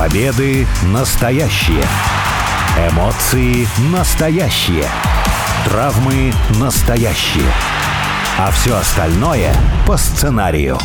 Победы настоящие. Эмоции настоящие. Травмы настоящие. А все остальное по сценарию.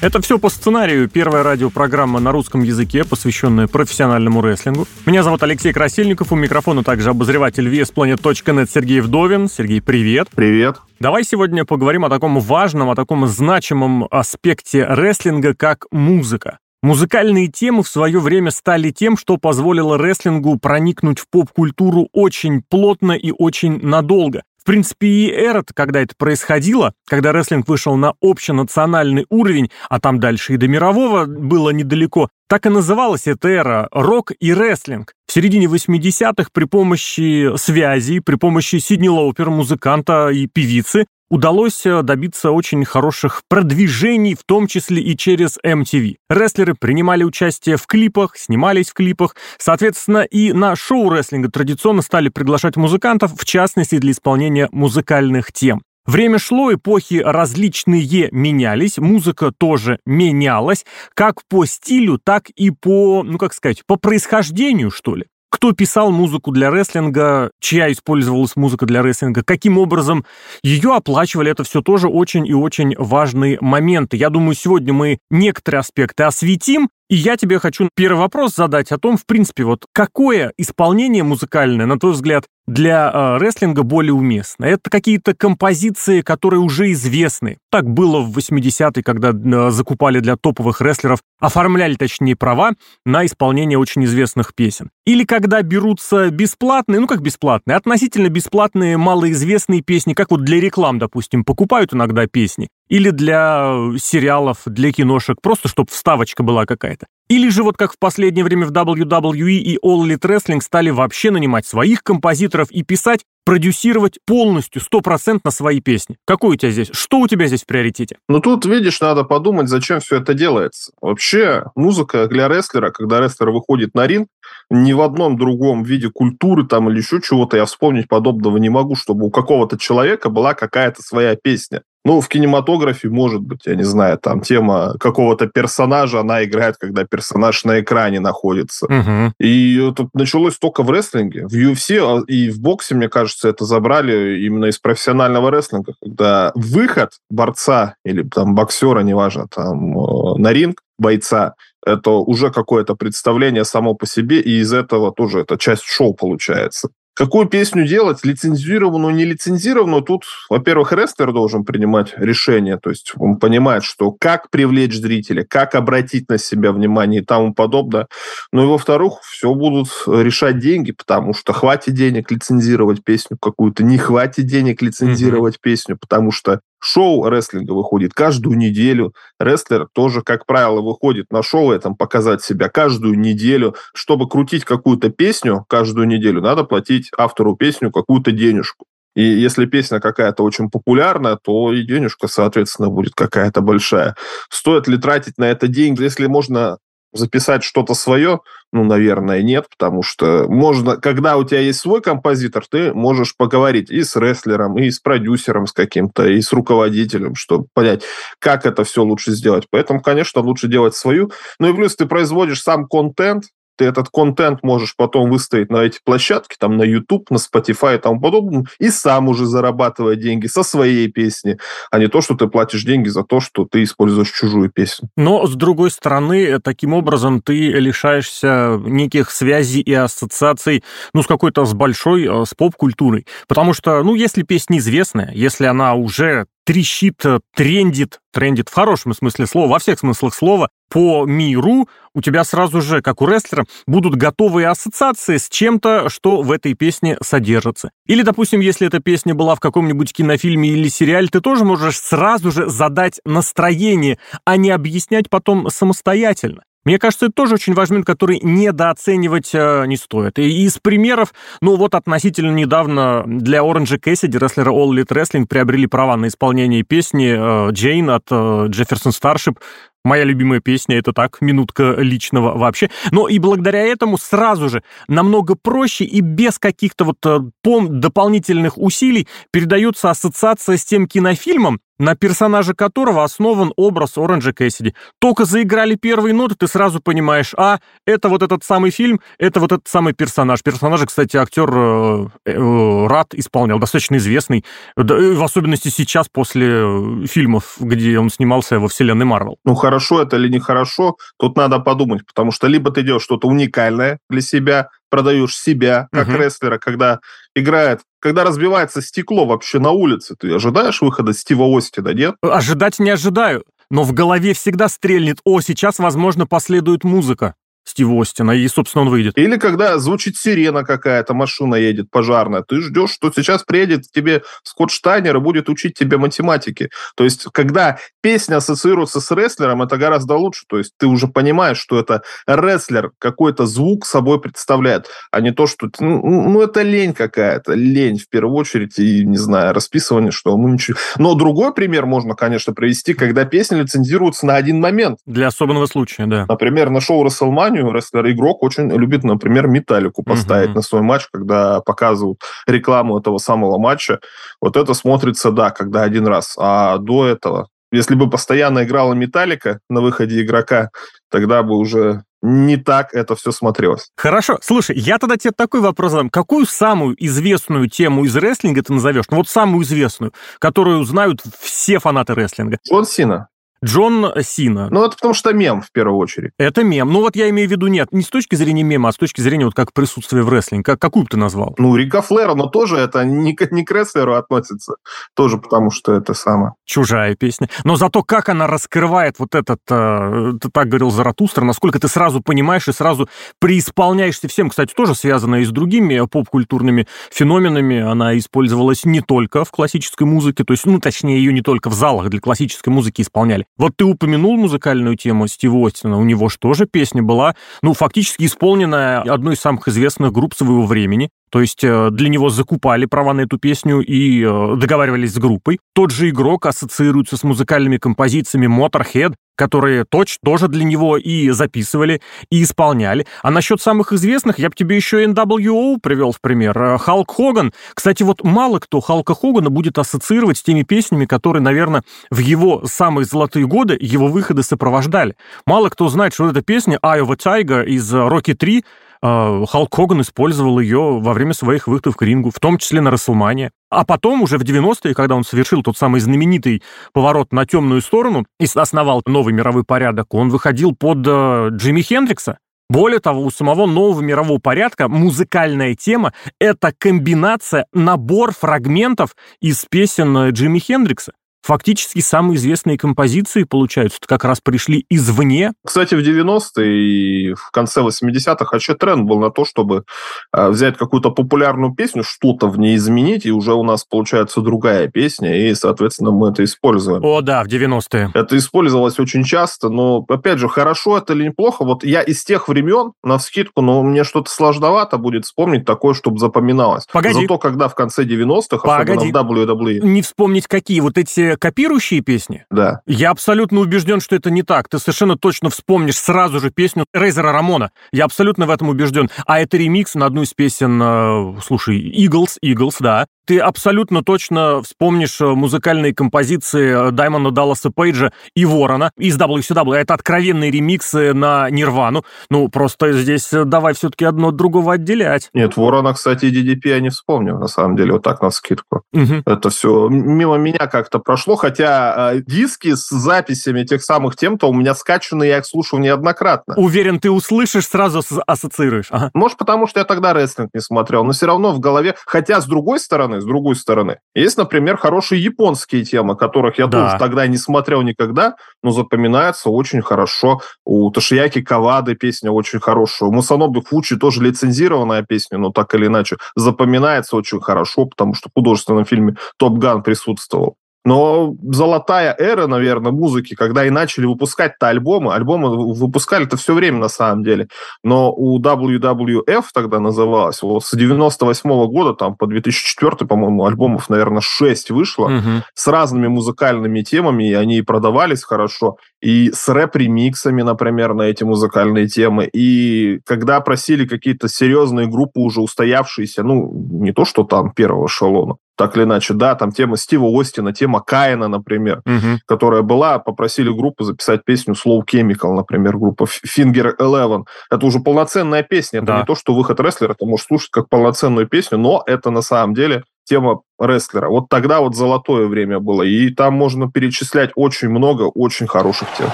Это все по сценарию. Первая радиопрограмма на русском языке, посвященная профессиональному рестлингу. Меня зовут Алексей Красильников, у микрофона также обозреватель VSPlanet.net Сергей Вдовин. Сергей, привет. Привет. Давай сегодня поговорим о таком важном, о таком значимом аспекте рестлинга, как музыка. Музыкальные темы в свое время стали тем, что позволило рестлингу проникнуть в поп-культуру очень плотно и очень надолго. В принципе, и Эрот, когда это происходило, когда рестлинг вышел на общенациональный уровень, а там дальше и до мирового было недалеко, так и называлась эта эра – рок и рестлинг. В середине 80-х при помощи связей, при помощи Сидни Лоупера, музыканта и певицы, удалось э, добиться очень хороших продвижений, в том числе и через MTV. Рестлеры принимали участие в клипах, снимались в клипах. Соответственно, и на шоу рестлинга традиционно стали приглашать музыкантов, в частности, для исполнения музыкальных тем. Время шло, эпохи различные менялись, музыка тоже менялась, как по стилю, так и по, ну как сказать, по происхождению, что ли кто писал музыку для рестлинга, чья использовалась музыка для рестлинга, каким образом ее оплачивали, это все тоже очень и очень важные моменты. Я думаю, сегодня мы некоторые аспекты осветим, и я тебе хочу первый вопрос задать о том, в принципе, вот какое исполнение музыкальное, на твой взгляд, для э, рестлинга более уместно? Это какие-то композиции, которые уже известны. Так было в 80-е, когда э, закупали для топовых рестлеров, оформляли, точнее, права на исполнение очень известных песен. Или когда берутся бесплатные, ну как бесплатные, относительно бесплатные малоизвестные песни, как вот для реклам, допустим, покупают иногда песни или для э, сериалов, для киношек, просто чтобы вставочка была какая-то. Или же вот как в последнее время в WWE и All Elite Wrestling стали вообще нанимать своих композиторов и писать, продюсировать полностью, стопроцентно свои песни. Какой у тебя здесь? Что у тебя здесь в приоритете? Ну тут, видишь, надо подумать, зачем все это делается. Вообще, музыка для рестлера, когда рестлер выходит на ринг, ни в одном другом виде культуры там или еще чего-то я вспомнить подобного не могу, чтобы у какого-то человека была какая-то своя песня. Ну, в кинематографе, может быть, я не знаю, там тема какого-то персонажа, она играет, когда персонаж на экране находится. Угу. И это началось только в рестлинге. В UFC а, и в боксе, мне кажется, это забрали именно из профессионального рестлинга, когда выход борца или там боксера, неважно, там э, на ринг бойца, это уже какое-то представление само по себе, и из этого тоже это часть шоу получается. Какую песню делать, лицензированную, не лицензированную, тут, во-первых, рестлер должен принимать решение, то есть он понимает, что как привлечь зрителя, как обратить на себя внимание и тому подобное. Ну и, во-вторых, все будут решать деньги, потому что хватит денег лицензировать песню какую-то, не хватит денег лицензировать mm-hmm. песню, потому что Шоу рестлинга выходит каждую неделю. Рестлер тоже, как правило, выходит на шоу этом показать себя каждую неделю. Чтобы крутить какую-то песню каждую неделю, надо платить автору песню какую-то денежку. И если песня какая-то очень популярная, то и денежка, соответственно, будет какая-то большая. Стоит ли тратить на это деньги? Если можно записать что-то свое, ну, наверное, нет, потому что можно, когда у тебя есть свой композитор, ты можешь поговорить и с рестлером, и с продюсером с каким-то, и с руководителем, чтобы понять, как это все лучше сделать. Поэтому, конечно, лучше делать свою. Ну и плюс ты производишь сам контент, ты этот контент можешь потом выставить на эти площадки, там на YouTube, на Spotify и тому подобное, и сам уже зарабатывать деньги со своей песни, а не то, что ты платишь деньги за то, что ты используешь чужую песню. Но, с другой стороны, таким образом ты лишаешься неких связей и ассоциаций, ну, с какой-то, с большой, э, с поп-культурой. Потому что, ну, если песня известная, если она уже трещит, э, трендит, трендит в хорошем смысле слова, во всех смыслах слова, по миру, у тебя сразу же, как у рестлера, будут готовые ассоциации с чем-то, что в этой песне содержится. Или, допустим, если эта песня была в каком-нибудь кинофильме или сериале, ты тоже можешь сразу же задать настроение, а не объяснять потом самостоятельно. Мне кажется, это тоже очень важный момент, который недооценивать э, не стоит. И из примеров, ну вот относительно недавно для Orange Cassidy, рестлера All Elite Wrestling, приобрели права на исполнение песни э, Джейн от э, Jefferson Starship. Моя любимая песня, это так, минутка личного вообще. Но и благодаря этому сразу же намного проще и без каких-то вот э, дополнительных усилий передается ассоциация с тем кинофильмом, на персонаже которого основан образ Оранжа Кэссиди. Только заиграли первые ноты, ты сразу понимаешь, а, это вот этот самый фильм, это вот этот самый персонаж. Персонажа, кстати, актер э, э, Рад исполнял, достаточно известный, да, в особенности сейчас, после э, фильмов, где он снимался во вселенной Марвел. Ну, хорошо это или нехорошо, тут надо подумать, потому что либо ты делаешь что-то уникальное для себя, продаешь себя как uh-huh. рестлера, когда играет, когда разбивается стекло вообще на улице, ты ожидаешь выхода Стива Остина, нет? Ожидать не ожидаю, но в голове всегда стрельнет, о, сейчас, возможно, последует музыка. Стива Остина, и, собственно, он выйдет. Или когда звучит сирена какая-то, машина едет пожарная, ты ждешь, что сейчас приедет тебе Скотт Штайнер и будет учить тебя математике. То есть, когда песня ассоциируется с рестлером, это гораздо лучше. То есть, ты уже понимаешь, что это рестлер какой-то звук собой представляет, а не то, что... Ну, ну это лень какая-то, лень в первую очередь, и, не знаю, расписывание, что ну ничего. Но другой пример можно, конечно, привести, когда песня лицензируется на один момент. Для особенного случая, да. Например, на шоу WrestleMania компанию, рестлер-игрок очень любит, например, металлику поставить uh-huh. на свой матч, когда показывают рекламу этого самого матча. Вот это смотрится, да, когда один раз. А до этого, если бы постоянно играла металлика на выходе игрока, тогда бы уже не так это все смотрелось. Хорошо. Слушай, я тогда тебе такой вопрос задам. Какую самую известную тему из рестлинга ты назовешь? Ну вот самую известную, которую знают все фанаты рестлинга. Джон Сина. Джон Сина. Ну, это потому что мем, в первую очередь. Это мем. Ну, вот я имею в виду, нет, не с точки зрения мема, а с точки зрения вот как присутствия в рестлинге. Как, какую бы ты назвал? Ну, Рика Флера, но тоже это не, не к рестлеру относится. Тоже потому что это самое. Чужая песня. Но зато как она раскрывает вот этот, э, ты так говорил, Заратустра, насколько ты сразу понимаешь и сразу преисполняешься всем. Кстати, тоже связано и с другими поп-культурными феноменами. Она использовалась не только в классической музыке, то есть, ну, точнее, ее не только в залах для классической музыки исполняли. Вот ты упомянул музыкальную тему Стива Остина. У него же песня была, ну, фактически исполненная одной из самых известных групп своего времени. То есть э, для него закупали права на эту песню и э, договаривались с группой. Тот же игрок ассоциируется с музыкальными композициями Motorhead, которые точь тоже для него и записывали, и исполняли. А насчет самых известных я бы тебе еще NWO привел в пример. Э, Халк Хоган. Кстати, вот мало кто Халка Хогана будет ассоциировать с теми песнями, которые, наверное, в его самые золотые годы его выходы сопровождали. Мало кто знает, что эта песня «Eye of a Tiger» из «Рокки 3» А, Халк Хоган использовал ее во время своих выходов к рингу, в том числе на Расселмане. А потом, уже в 90-е, когда он совершил тот самый знаменитый поворот на темную сторону и основал новый мировой порядок, он выходил под э, Джимми Хендрикса. Более того, у самого нового мирового порядка музыкальная тема — это комбинация, набор фрагментов из песен э, Джимми Хендрикса. Фактически самые известные композиции, получаются, как раз пришли извне. Кстати, в 90-е и в конце 80-х вообще тренд был на то, чтобы а, взять какую-то популярную песню, что-то в ней изменить, и уже у нас получается другая песня, и, соответственно, мы это используем. О, да, в 90-е. Это использовалось очень часто, но, опять же, хорошо это или неплохо, вот я из тех времен, на вскидку, но мне что-то сложновато будет вспомнить такое, чтобы запоминалось. Погоди. Зато когда в конце 90-х, Погоди. особенно в WWE... Не вспомнить какие, вот эти копирующие песни? Да. Я абсолютно убежден, что это не так. Ты совершенно точно вспомнишь сразу же песню Рейзера Рамона. Я абсолютно в этом убежден. А это ремикс на одну из песен, э, слушай, Eagles, Eagles, да. Ты абсолютно точно вспомнишь э, музыкальные композиции Даймонда Далласа Пейджа и Ворона из WCW. Это откровенные ремиксы на Нирвану. Ну, просто здесь э, давай все-таки одно от другого отделять. Нет, Ворона, кстати, DDP я не вспомню, на самом деле, вот так на скидку. Угу. Это все мимо меня как-то прошло, хотя э, диски с записями тех самых тем-то у меня скачаны, я их слушал неоднократно. Уверен, ты услышишь, сразу ассоциируешь. Ага. Может, потому что я тогда рестлинг не смотрел, но все равно в голове, хотя с другой стороны, с другой стороны. Есть, например, хорошие японские темы, которых я да. тоже тогда не смотрел никогда, но запоминается очень хорошо. У Ташияки Кавады песня очень хорошая. У Мусаноби Фучи тоже лицензированная песня, но так или иначе запоминается очень хорошо, потому что в художественном фильме «Топ Ган» присутствовал. Но золотая эра, наверное, музыки, когда и начали выпускать-то альбомы, альбомы выпускали-то все время на самом деле, но у WWF тогда называлось, вот с 98 -го года, там по 2004, по-моему, альбомов, наверное, 6 вышло, угу. с разными музыкальными темами, и они продавались хорошо, и с рэп-ремиксами, например, на эти музыкальные темы, и когда просили какие-то серьезные группы, уже устоявшиеся, ну, не то, что там первого эшелона, так или иначе. Да, там тема Стива Остина, тема Каина, например, угу. которая была, попросили группу записать песню Slow Chemical, например, группа Finger Eleven. Это уже полноценная песня, это да. не то, что выход рестлера, ты можешь слушать как полноценную песню, но это на самом деле тема рестлера. Вот тогда вот золотое время было, и там можно перечислять очень много очень хороших тем.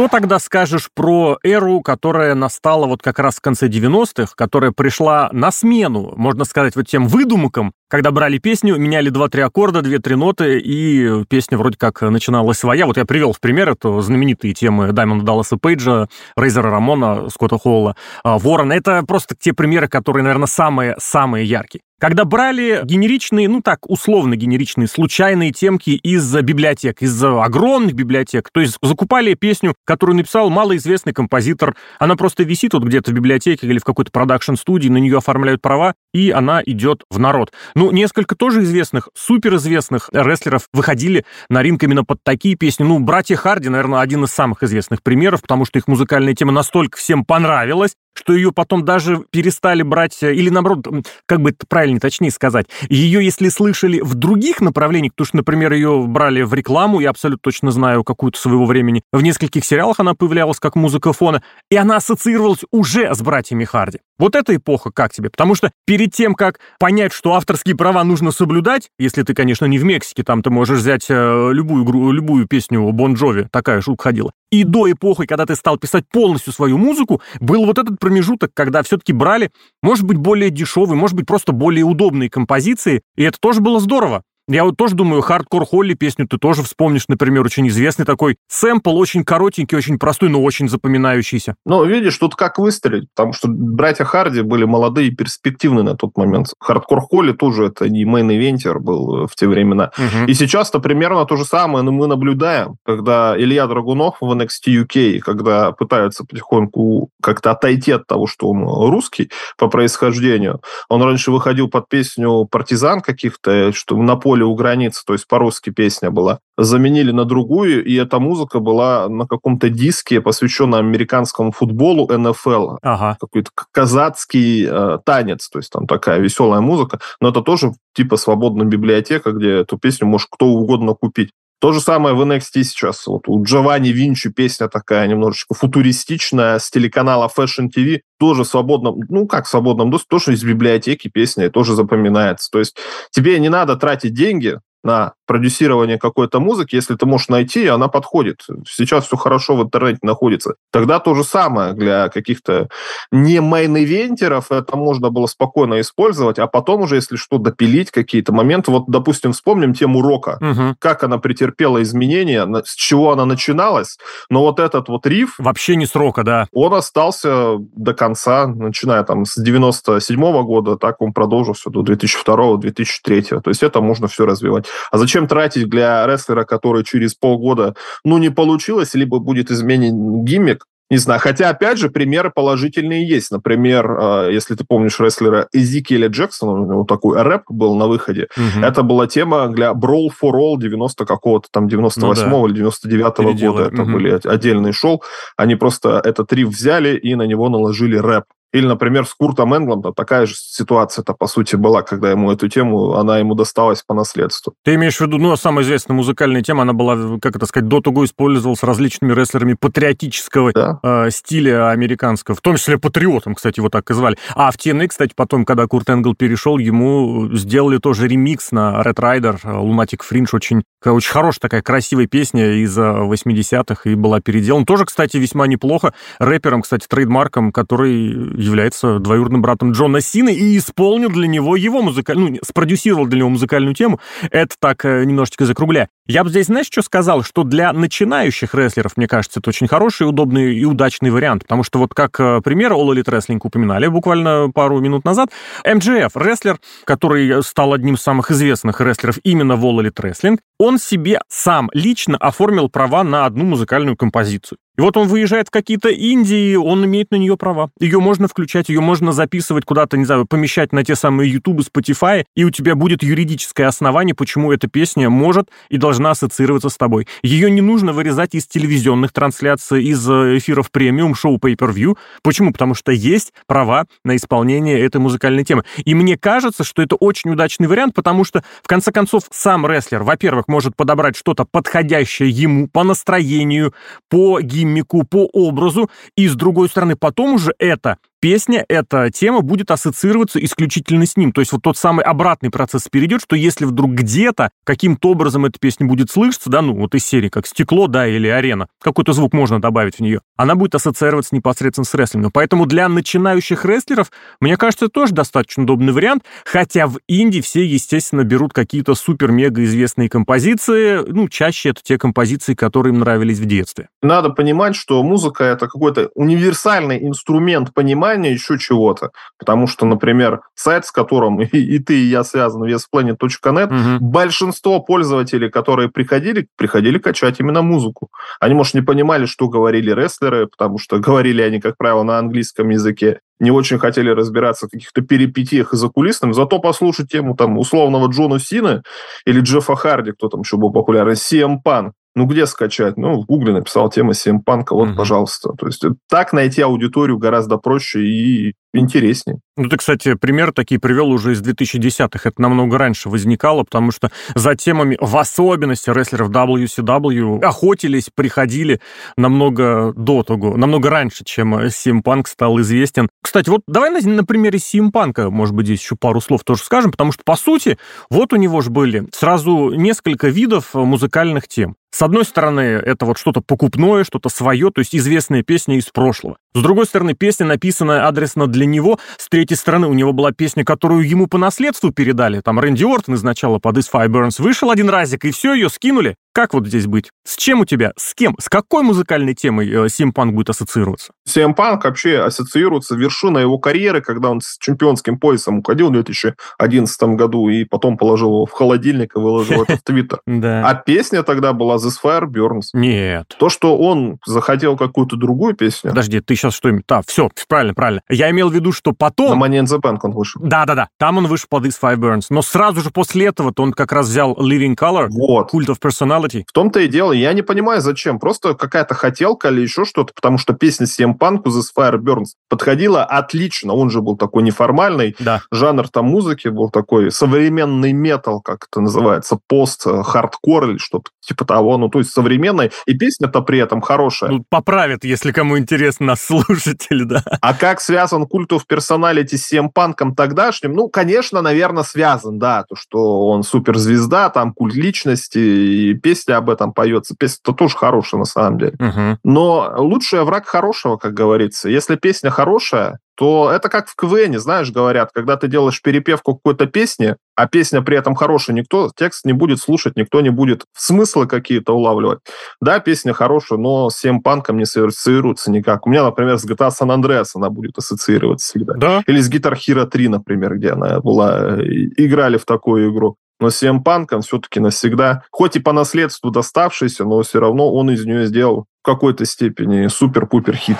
Что тогда скажешь про эру, которая настала вот как раз в конце 90-х, которая пришла на смену, можно сказать, вот тем выдумкам, когда брали песню, меняли 2-3 аккорда, 2-3 ноты, и песня вроде как начиналась своя. Вот я привел в пример это знаменитые темы Даймонда Далласа Пейджа, Рейзера Рамона, Скотта Холла, а, Ворона. Это просто те примеры, которые, наверное, самые-самые яркие. Когда брали генеричные, ну так, условно генеричные, случайные темки из библиотек, из огромных библиотек, то есть закупали песню, которую написал малоизвестный композитор, она просто висит вот где-то в библиотеке или в какой-то продакшн-студии, на нее оформляют права, и она идет в народ. Ну, несколько тоже известных, суперизвестных рестлеров выходили на ринг именно под такие песни. Ну, «Братья Харди», наверное, один из самых известных примеров, потому что их музыкальная тема настолько всем понравилась, что ее потом даже перестали брать, э, или наоборот, как бы это правильно, точнее сказать, ее, если слышали в других направлениях, потому что, например, ее брали в рекламу, я абсолютно точно знаю какую-то своего времени, в нескольких сериалах она появлялась как музыка фона, и она ассоциировалась уже с братьями Харди. Вот эта эпоха как тебе? Потому что перед тем, как понять, что авторские права нужно соблюдать, если ты, конечно, не в Мексике, там ты можешь взять э, любую, любую песню Бон Джови, такая шутка ходила, и до эпохи, когда ты стал писать полностью свою музыку, был вот этот промежуток, когда все-таки брали, может быть, более дешевые, может быть, просто более удобные композиции, и это тоже было здорово. Я вот тоже думаю, Hardcore Holly песню ты тоже вспомнишь, например, очень известный такой сэмпл, очень коротенький, очень простой, но очень запоминающийся. Ну, видишь, тут как выстрелить, потому что братья Харди были молодые и перспективные на тот момент. Hardcore Holly тоже это не main eventer был в те времена. Угу. И сейчас-то примерно то же самое но мы наблюдаем, когда Илья Драгунов в NXT UK, когда пытаются потихоньку как-то отойти от того, что он русский по происхождению, он раньше выходил под песню «Партизан» каких-то, что на поле поле у границы, то есть по-русски песня была, заменили на другую, и эта музыка была на каком-то диске, посвященном американскому футболу НФЛ. Ага. Какой-то казацкий э, танец, то есть там такая веселая музыка, но это тоже типа свободная библиотека, где эту песню может кто угодно купить. То же самое в NXT сейчас. Вот у Джованни Винчи песня такая немножечко футуристичная с телеканала Fashion TV. Тоже свободно, ну как в свободном доступе, тоже из библиотеки песня тоже запоминается. То есть тебе не надо тратить деньги на продюсирование какой-то музыки, если ты можешь найти, она подходит. Сейчас все хорошо в интернете находится. Тогда то же самое для каких-то не main eventer ов, это можно было спокойно использовать, а потом уже, если что, допилить какие-то моменты. Вот, допустим, вспомним тему Рока, угу. как она претерпела изменения, с чего она начиналась, но вот этот вот риф... Вообще не с Рока, да. Он остался до конца, начиная там с 97 -го года, так он продолжился до 2002-2003. То есть это можно все развивать. А зачем тратить для рестлера, который через полгода, ну, не получилось, либо будет изменен гиммик, не знаю, хотя, опять же, примеры положительные есть. Например, э, если ты помнишь рестлера Эзикиэля Джексона, у него такой рэп был на выходе. Угу. Это была тема для Brawl for All 90 какого-то там 98 ну, да. или 99 -го года. Это угу. были отдельные шоу. Они просто этот риф взяли и на него наложили рэп. Или, например, с Куртом Энглом такая же ситуация-то, по сути, была, когда ему эту тему, она ему досталась по наследству. Ты имеешь в виду, ну, самая известная музыкальная тема, она была, как это сказать, до того использовалась различными рестлерами патриотического да. э, стиля американского, в том числе патриотом, кстати, его так и звали. А в TNA, кстати, потом, когда Курт Энгл перешел, ему сделали тоже ремикс на Red Rider, Lunatic Fringe, очень, очень хорошая такая красивая песня из 80-х и была переделана. Тоже, кстати, весьма неплохо. Рэпером, кстати, трейдмарком, который является двоюродным братом Джона Сины и исполнил для него его музыкальную, ну, спродюсировал для него музыкальную тему. Это так э, немножечко закругляя. Я бы здесь, знаешь, что сказал? Что для начинающих рестлеров, мне кажется, это очень хороший, удобный и удачный вариант. Потому что вот как э, пример All Elite Wrestling упоминали буквально пару минут назад. MJF, рестлер, который стал одним из самых известных рестлеров именно в All Elite Wrestling, он себе сам лично оформил права на одну музыкальную композицию. И вот он выезжает в какие-то Индии, он имеет на нее права. Ее можно включать, ее можно записывать куда-то, не знаю, помещать на те самые YouTube, Spotify, и у тебя будет юридическое основание, почему эта песня может и должна должна ассоциироваться с тобой. Ее не нужно вырезать из телевизионных трансляций, из э, эфиров премиум, шоу Pay-Per-View. Почему? Потому что есть права на исполнение этой музыкальной темы. И мне кажется, что это очень удачный вариант, потому что, в конце концов, сам рестлер, во-первых, может подобрать что-то подходящее ему по настроению, по гиммику, по образу, и, с другой стороны, потом уже это песня, эта тема будет ассоциироваться исключительно с ним. То есть вот тот самый обратный процесс перейдет, что если вдруг где-то каким-то образом эта песня будет слышаться, да, ну вот из серии как стекло, да, или арена, какой-то звук можно добавить в нее, она будет ассоциироваться непосредственно с рестлингом. Поэтому для начинающих рестлеров, мне кажется, это тоже достаточно удобный вариант, хотя в Индии все, естественно, берут какие-то супер-мега известные композиции, ну, чаще это те композиции, которые им нравились в детстве. Надо понимать, что музыка — это какой-то универсальный инструмент понимания понимание еще чего-то. Потому что, например, сайт, с которым и, и ты, и я связаны, westplanet.net, угу. большинство пользователей, которые приходили, приходили качать именно музыку. Они, может, не понимали, что говорили рестлеры, потому что говорили они, как правило, на английском языке не очень хотели разбираться в каких-то перипетиях и закулисных, зато послушать тему там условного Джона Сина или Джеффа Харди, кто там еще был популярный, CM Punk, ну, где скачать? Ну, в Гугле написал тема Симпанка, вот, mm-hmm. пожалуйста. То есть так найти аудиторию гораздо проще и интереснее. Ну, ты, кстати, пример такие привел уже из 2010-х. Это намного раньше возникало, потому что за темами, в особенности рестлеров WCW, охотились, приходили намного до того, намного раньше, чем Симпанк стал известен. Кстати, вот давай на, на примере Симпанка, может быть, здесь еще пару слов тоже скажем, потому что, по сути, вот у него же были сразу несколько видов музыкальных тем. С одной стороны, это вот что-то покупное, что-то свое, то есть известная песня из прошлого. С другой стороны, песня, написанная адресно для него. С третьей стороны, у него была песня, которую ему по наследству передали. Там Рэнди Ортон изначально под Is Fire вышел один разик, и все, ее скинули. Как вот здесь быть? С чем у тебя? С кем? С какой музыкальной темой э, Симпанк будет ассоциироваться? Симпанк вообще ассоциируется вершиной его карьеры, когда он с чемпионским поясом уходил в 2011 году и потом положил его в холодильник и выложил это в Твиттер. А песня тогда была This Fire Burns. Нет. То, что он захотел какую-то другую песню. Подожди, ты сейчас что? Да, все, правильно, правильно. Я имел в виду, что потом... На Money in the Bank он вышел. Да-да-да, там он вышел под This Fire Burns. Но сразу же после этого-то он как раз взял Living Color, вот. Cult of Personality. В том-то и дело. Я не понимаю, зачем. Просто какая-то хотелка или еще что-то, потому что песня CM Punk The Fire Burns подходила отлично. Он же был такой неформальный. Да. Жанр там музыки был такой современный метал, как это называется, пост-хардкор или что-то типа того. Ну, то есть современный. И песня-то при этом хорошая. Ну, поправят, если кому интересно нас слушатели, да. А как связан культов персоналити с CM Панком тогдашним? Ну, конечно, наверное, связан, да. То, что он суперзвезда, там культ личности, и песня об этом поется. Песня-то тоже хорошая на самом деле. Угу. Но лучший враг хорошего, как говорится. Если песня хорошая, то это как в КВН, знаешь, говорят, когда ты делаешь перепевку какой-то песни, а песня при этом хорошая, никто текст не будет слушать, никто не будет смыслы какие-то улавливать. Да, песня хорошая, но с всем панком не ассоциируется никак. У меня, например, с GTA San Andreas она будет ассоциироваться всегда. Да? Или с Guitar Hero 3, например, где она была, играли в такую игру. Но CM Punk все-таки навсегда, хоть и по наследству доставшийся, но все равно он из нее сделал в какой-то степени супер-пупер хит.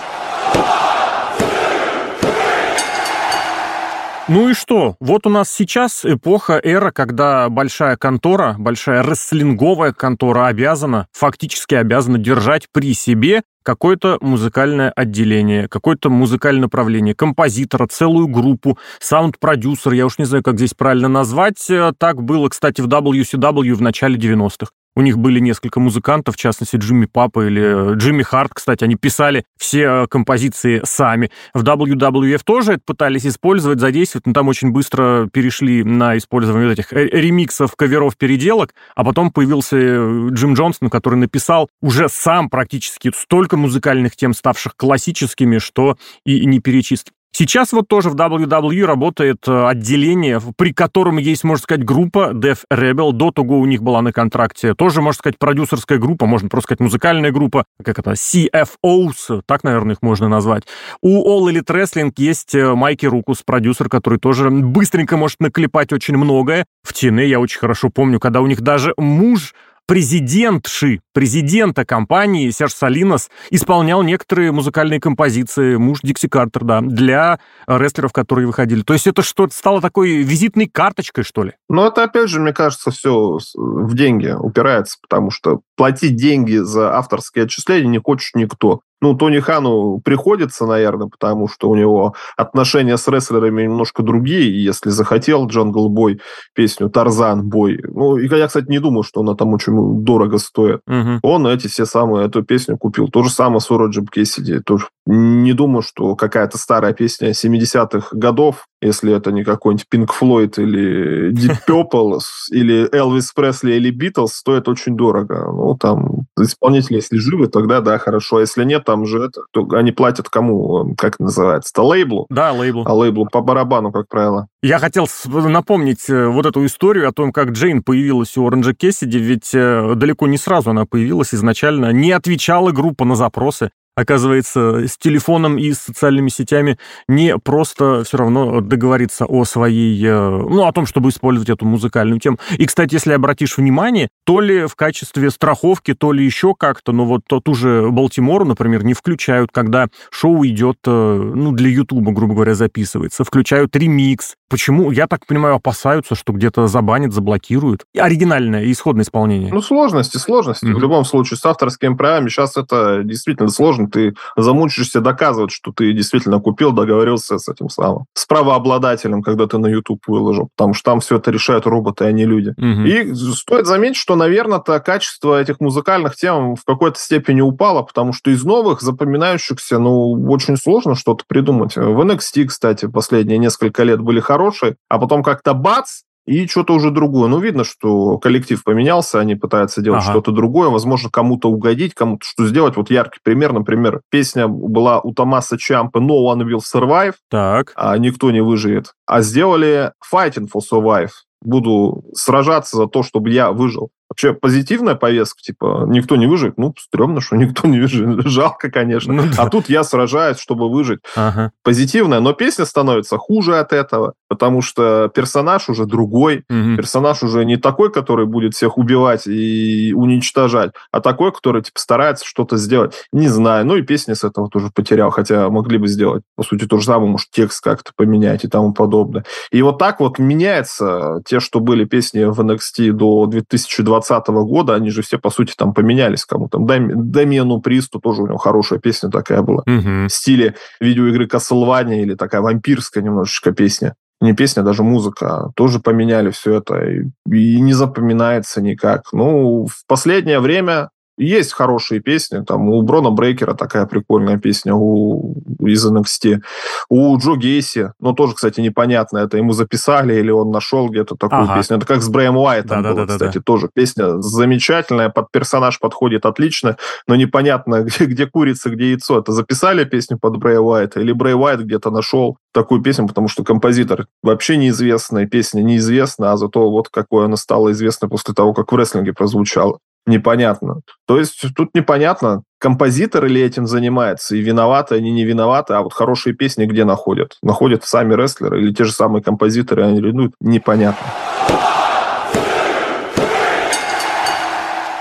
Ну и что? Вот у нас сейчас эпоха, эра, когда большая контора, большая рестлинговая контора обязана, фактически обязана держать при себе какое-то музыкальное отделение, какое-то музыкальное направление, композитора, целую группу, саунд-продюсер, я уж не знаю, как здесь правильно назвать. Так было, кстати, в WCW в начале 90-х. У них были несколько музыкантов, в частности, Джимми Папа или э, Джимми Харт, кстати, они писали все э, композиции сами. В WWF тоже это пытались использовать, задействовать, но там очень быстро перешли на использование вот этих э, ремиксов, каверов, переделок, а потом появился Джим Джонсон, который написал уже сам практически столько музыкальных тем, ставших классическими, что и не перечислить. Сейчас вот тоже в WWE работает э, отделение, при котором есть, можно сказать, группа Def Rebel. До того у них была на контракте тоже, можно сказать, продюсерская группа, можно просто сказать, музыкальная группа, как это, CFOs, так, наверное, их можно назвать. У All Elite Wrestling есть э, Майки Рукус, продюсер, который тоже быстренько может наклепать очень многое. В TNA я очень хорошо помню, когда у них даже муж президентши, президента компании Серж Салинос исполнял некоторые музыкальные композиции, муж Дикси Картер, да, для рестлеров, которые выходили. То есть это что стало такой визитной карточкой, что ли? Ну, это, опять же, мне кажется, все в деньги упирается, потому что платить деньги за авторские отчисления не хочет никто. Ну, Тони Хану приходится, наверное, потому что у него отношения с рестлерами немножко другие. Если захотел Jungle Boy песню Тарзан Бой, ну, и я, кстати, не думаю, что она там очень дорого стоит. Угу. Он эти все самые, эту песню купил. То же самое с Уроджип Кессиди. Тоже не думаю, что какая-то старая песня 70-х годов если это не какой-нибудь Pink Floyd или Deep Purple, или Элвис Пресли или Битлз, стоит очень дорого. Ну, там, исполнители, если живы, тогда да, хорошо. А если нет, там же это, то они платят кому, как это называется, то лейблу. Да, лейблу. А лейблу по барабану, как правило. Я хотел напомнить э, вот эту историю о том, как Джейн появилась у Оранжа Кессиди, ведь э, далеко не сразу она появилась изначально. Не отвечала группа на запросы оказывается, с телефоном и с социальными сетями не просто все равно договориться о своей, э, ну, о том, чтобы использовать эту музыкальную тему. И, кстати, если обратишь внимание, то ли в качестве страховки, то ли еще как-то, но вот ту же Балтимору, например, не включают, когда шоу идет, э, ну, для Ютуба, грубо говоря, записывается. Включают ремикс. Почему? Я так понимаю, опасаются, что где-то забанят, заблокируют. Оригинальное исходное исполнение. Ну, сложности, сложности. Mm-hmm. В любом случае, с авторскими правами сейчас это действительно сложно ты замучишься доказывать, что ты действительно купил, договорился с этим самым, с правообладателем, когда ты на YouTube выложил, потому что там все это решают роботы, а не люди. Угу. И стоит заметить, что, наверное-то качество этих музыкальных тем в какой-то степени упало, потому что из новых запоминающихся, ну, очень сложно что-то придумать. В NXT, кстати, последние несколько лет были хорошие, а потом как-то бац, и что-то уже другое. Ну, видно, что коллектив поменялся, они пытаются делать ага. что-то другое, возможно, кому-то угодить, кому-то что сделать. Вот яркий пример, например, песня была у Томаса Чампа «No one will survive», так. а никто не выживет. А сделали «Fighting for survive», буду сражаться за то, чтобы я выжил. Вообще позитивная повестка, типа, никто не выживет. Ну, стрёмно, что никто не выживет. Жалко, конечно. Ну, да. А тут я сражаюсь, чтобы выжить. Ага. Позитивная, но песня становится хуже от этого, потому что персонаж уже другой. Угу. Персонаж уже не такой, который будет всех убивать и уничтожать, а такой, который, типа, старается что-то сделать. Не знаю. Ну, и песня с этого тоже потерял, хотя могли бы сделать, по сути, то же самое, может, текст как-то поменять и тому подобное. И вот так вот меняется те, что были песни в NXT до 2020 2020 года, они же все, по сути, там поменялись кому-то. Домену Присту тоже у него хорошая песня такая была. Угу. В стиле видеоигры Castlevania или такая вампирская немножечко песня не песня, а даже музыка, тоже поменяли все это, и, и не запоминается никак. Ну, в последнее время есть хорошие песни, там у Брона Брейкера такая прикольная песня у, из NXT, у Джо Гейси, ну тоже, кстати, непонятно, это ему записали или он нашел где-то такую ага. песню. Это как с Брэем Уайтом да, было, да, кстати, да. тоже песня замечательная, под персонаж подходит отлично, но непонятно, где, где курица, где яйцо. Это записали песню под Брэя Уайта или Брэй Уайт где-то нашел такую песню, потому что композитор вообще неизвестная, песня неизвестна, а зато вот какой она стала известна после того, как в рестлинге прозвучала непонятно. То есть тут непонятно, композитор или этим занимается, и виноваты они, не виноваты, а вот хорошие песни где находят? Находят сами рестлеры или те же самые композиторы, они ну, непонятно.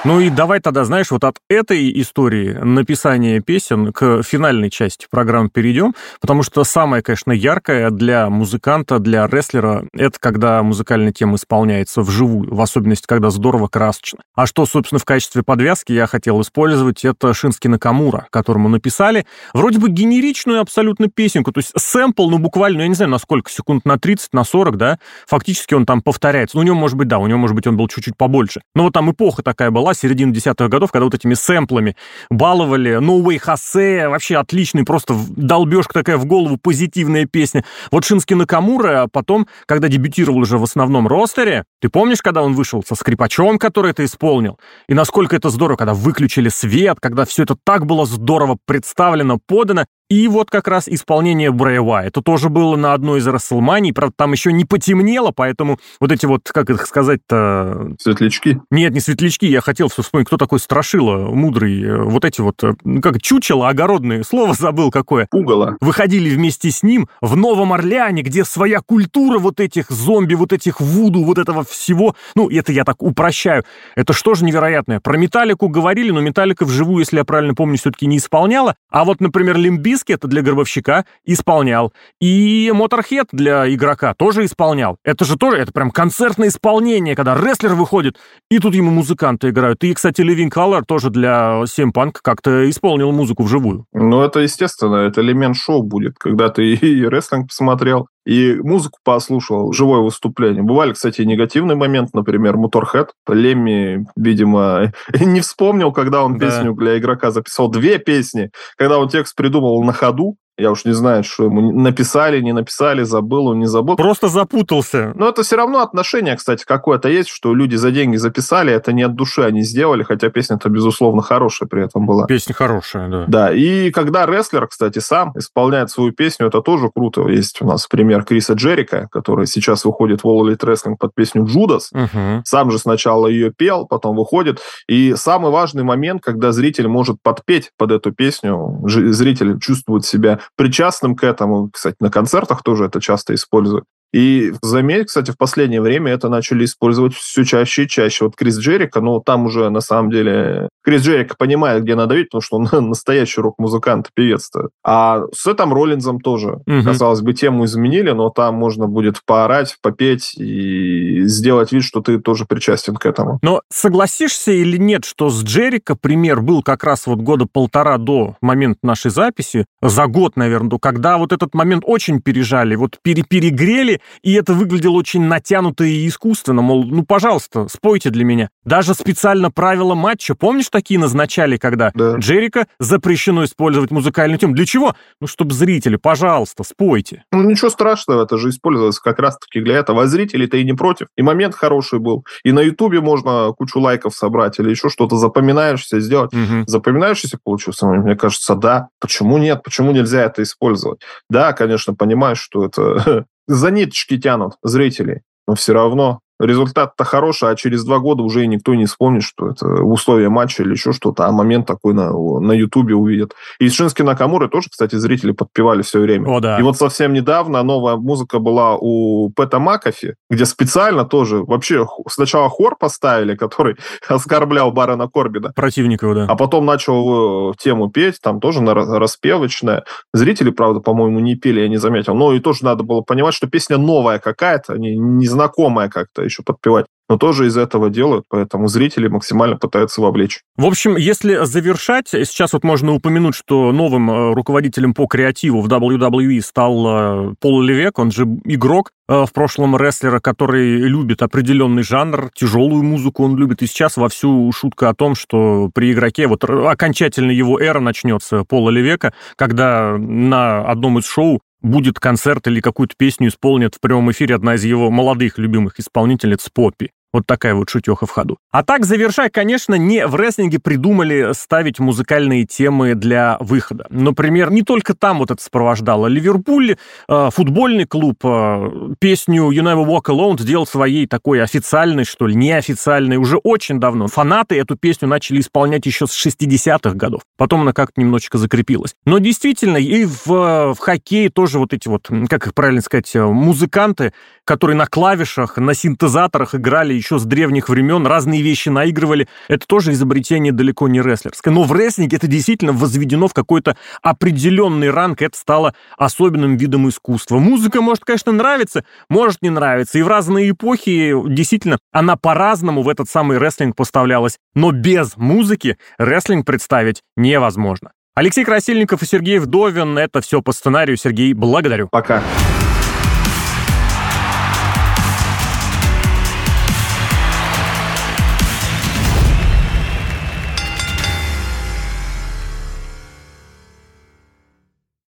Ну и давай тогда, знаешь, вот от этой истории написания песен к финальной части программы перейдем, потому что самое, конечно, яркое для музыканта, для рестлера, это когда музыкальная тема исполняется вживую, в особенности, когда здорово красочно. А что, собственно, в качестве подвязки я хотел использовать, это Шински Накамура, которому написали вроде бы генеричную абсолютно песенку, то есть сэмпл, ну буквально, я не знаю, на сколько, секунд на 30, на 40, да, фактически он там повторяется. Ну, у него, может быть, да, у него, может быть, он был чуть-чуть побольше. Но вот там эпоха такая была, была середина десятых годов, когда вот этими сэмплами баловали. No Way Jose, вообще отличный, просто долбежка такая в голову, позитивная песня. Вот Шински Накамура потом, когда дебютировал уже в основном ростере, ты помнишь, когда он вышел со скрипачом, который это исполнил? И насколько это здорово, когда выключили свет, когда все это так было здорово представлено, подано. И вот как раз исполнение Брэйва. Это тоже было на одной из Расселманий. Правда, там еще не потемнело, поэтому вот эти вот, как их сказать-то... Светлячки? Нет, не светлячки. Я хотел вспомнить, кто такой Страшила, мудрый. Вот эти вот, ну, как чучело огородные. Слово забыл какое. Пугало. Выходили вместе с ним в Новом Орлеане, где своя культура вот этих зомби, вот этих вуду, вот этого всего. Ну, это я так упрощаю. Это что же невероятное? Про Металлику говорили, но Металлика вживую, если я правильно помню, все-таки не исполняла. А вот, например, Лимбиски, это для гробовщика, исполнял. И Моторхед для игрока тоже исполнял. Это же тоже, это прям концертное исполнение, когда рестлер выходит, и тут ему музыканты играют. И, кстати, Living Color тоже для Симпанк как-то исполнил музыку вживую. Ну, это естественно, это элемент шоу будет, когда ты и рестлинг посмотрел, и музыку послушал, живое выступление. Бывали, кстати, негативный момент, например, Motorhead. Лемми, видимо, не вспомнил, когда он да. песню для игрока записал. Две песни, когда он текст придумал на ходу, я уж не знаю, что ему написали, не написали, забыл он, не забыл. Просто запутался. Но это все равно отношение, кстати, какое-то есть, что люди за деньги записали, это не от души они сделали, хотя песня-то, безусловно, хорошая при этом была. Песня хорошая, да. Да, и когда рестлер, кстати, сам исполняет свою песню, это тоже круто. Есть у нас пример Криса Джерика, который сейчас выходит в All Elite Wrestling под песню «Джудас». Угу. Сам же сначала ее пел, потом выходит. И самый важный момент, когда зритель может подпеть под эту песню, зритель чувствует себя причастным к этому. Кстати, на концертах тоже это часто используют. И заметь, кстати, в последнее время это начали использовать все чаще и чаще. Вот Крис Джерика, ну, там уже, на самом деле, Крис Джерика понимает, где надавить, потому что он настоящий рок-музыкант, певец-то. А с этим Роллинзом тоже, угу. казалось бы, тему изменили, но там можно будет поорать, попеть и сделать вид, что ты тоже причастен к этому. Но согласишься или нет, что с Джерика пример был как раз вот года полтора до момента нашей записи, за год, наверное, когда вот этот момент очень пережали, вот пере перегрели, и это выглядело очень натянуто и искусственно, мол, ну, пожалуйста, спойте для меня. Даже специально правила матча, помнишь, такие назначали, когда да. Джерика запрещено использовать музыкальную тему. Для чего? Ну, чтобы зрители, пожалуйста, спойте. Ну, ничего страшного, это же использовалось как раз-таки для этого. А зрители-то и не против. И момент хороший был. И на Ютубе можно кучу лайков собрать или еще что-то запоминаешься сделать. Угу. Запоминаешься получился? Мне кажется, да. Почему нет? Почему нельзя это использовать? Да, конечно, понимаешь, что это за ниточки тянут зрителей, но все равно результат-то хороший, а через два года уже никто не вспомнит, что это условия матча или еще что-то, а момент такой на, на Ютубе увидят. И Шински Накамуры тоже, кстати, зрители подпевали все время. О, да. И вот совсем недавно новая музыка была у Пэта Макафи, где специально тоже вообще сначала хор поставили, который оскорблял Барона Корбина. Противника его, да. А потом начал тему петь, там тоже на распевочная. Зрители, правда, по-моему, не пели, я не заметил. Но и тоже надо было понимать, что песня новая какая-то, не, незнакомая как-то еще подпевать но тоже из этого делают, поэтому зрители максимально пытаются вовлечь. В общем, если завершать, сейчас вот можно упомянуть, что новым э, руководителем по креативу в WWE стал э, Пол Левек, он же игрок э, в прошлом рестлера, который любит определенный жанр, тяжелую музыку он любит, и сейчас вовсю шутка о том, что при игроке, вот окончательно его эра начнется Пола Левека, когда на одном из шоу будет концерт или какую-то песню исполнит в прямом эфире одна из его молодых любимых исполнительниц Поппи. Вот такая вот шутеха в ходу. А так, завершая, конечно, не в рестлинге придумали ставить музыкальные темы для выхода. Например, не только там вот это сопровождало. Ливерпуль, э, футбольный клуб, э, песню You Never Walk Alone сделал своей такой официальной, что ли, неофициальной, уже очень давно. Фанаты эту песню начали исполнять еще с 60-х годов. Потом она как-то немножечко закрепилась. Но действительно, и в, в хоккее тоже вот эти вот, как их правильно сказать, э, музыканты, которые на клавишах, на синтезаторах играли еще с древних времен, разные вещи наигрывали. Это тоже изобретение далеко не рестлерское. Но в рестлинге это действительно возведено в какой-то определенный ранг, это стало особенным видом искусства. Музыка может, конечно, нравиться, может не нравиться. И в разные эпохи действительно она по-разному в этот самый рестлинг поставлялась. Но без музыки рестлинг представить невозможно. Алексей Красильников и Сергей Вдовин. Это все по сценарию. Сергей, благодарю. Пока.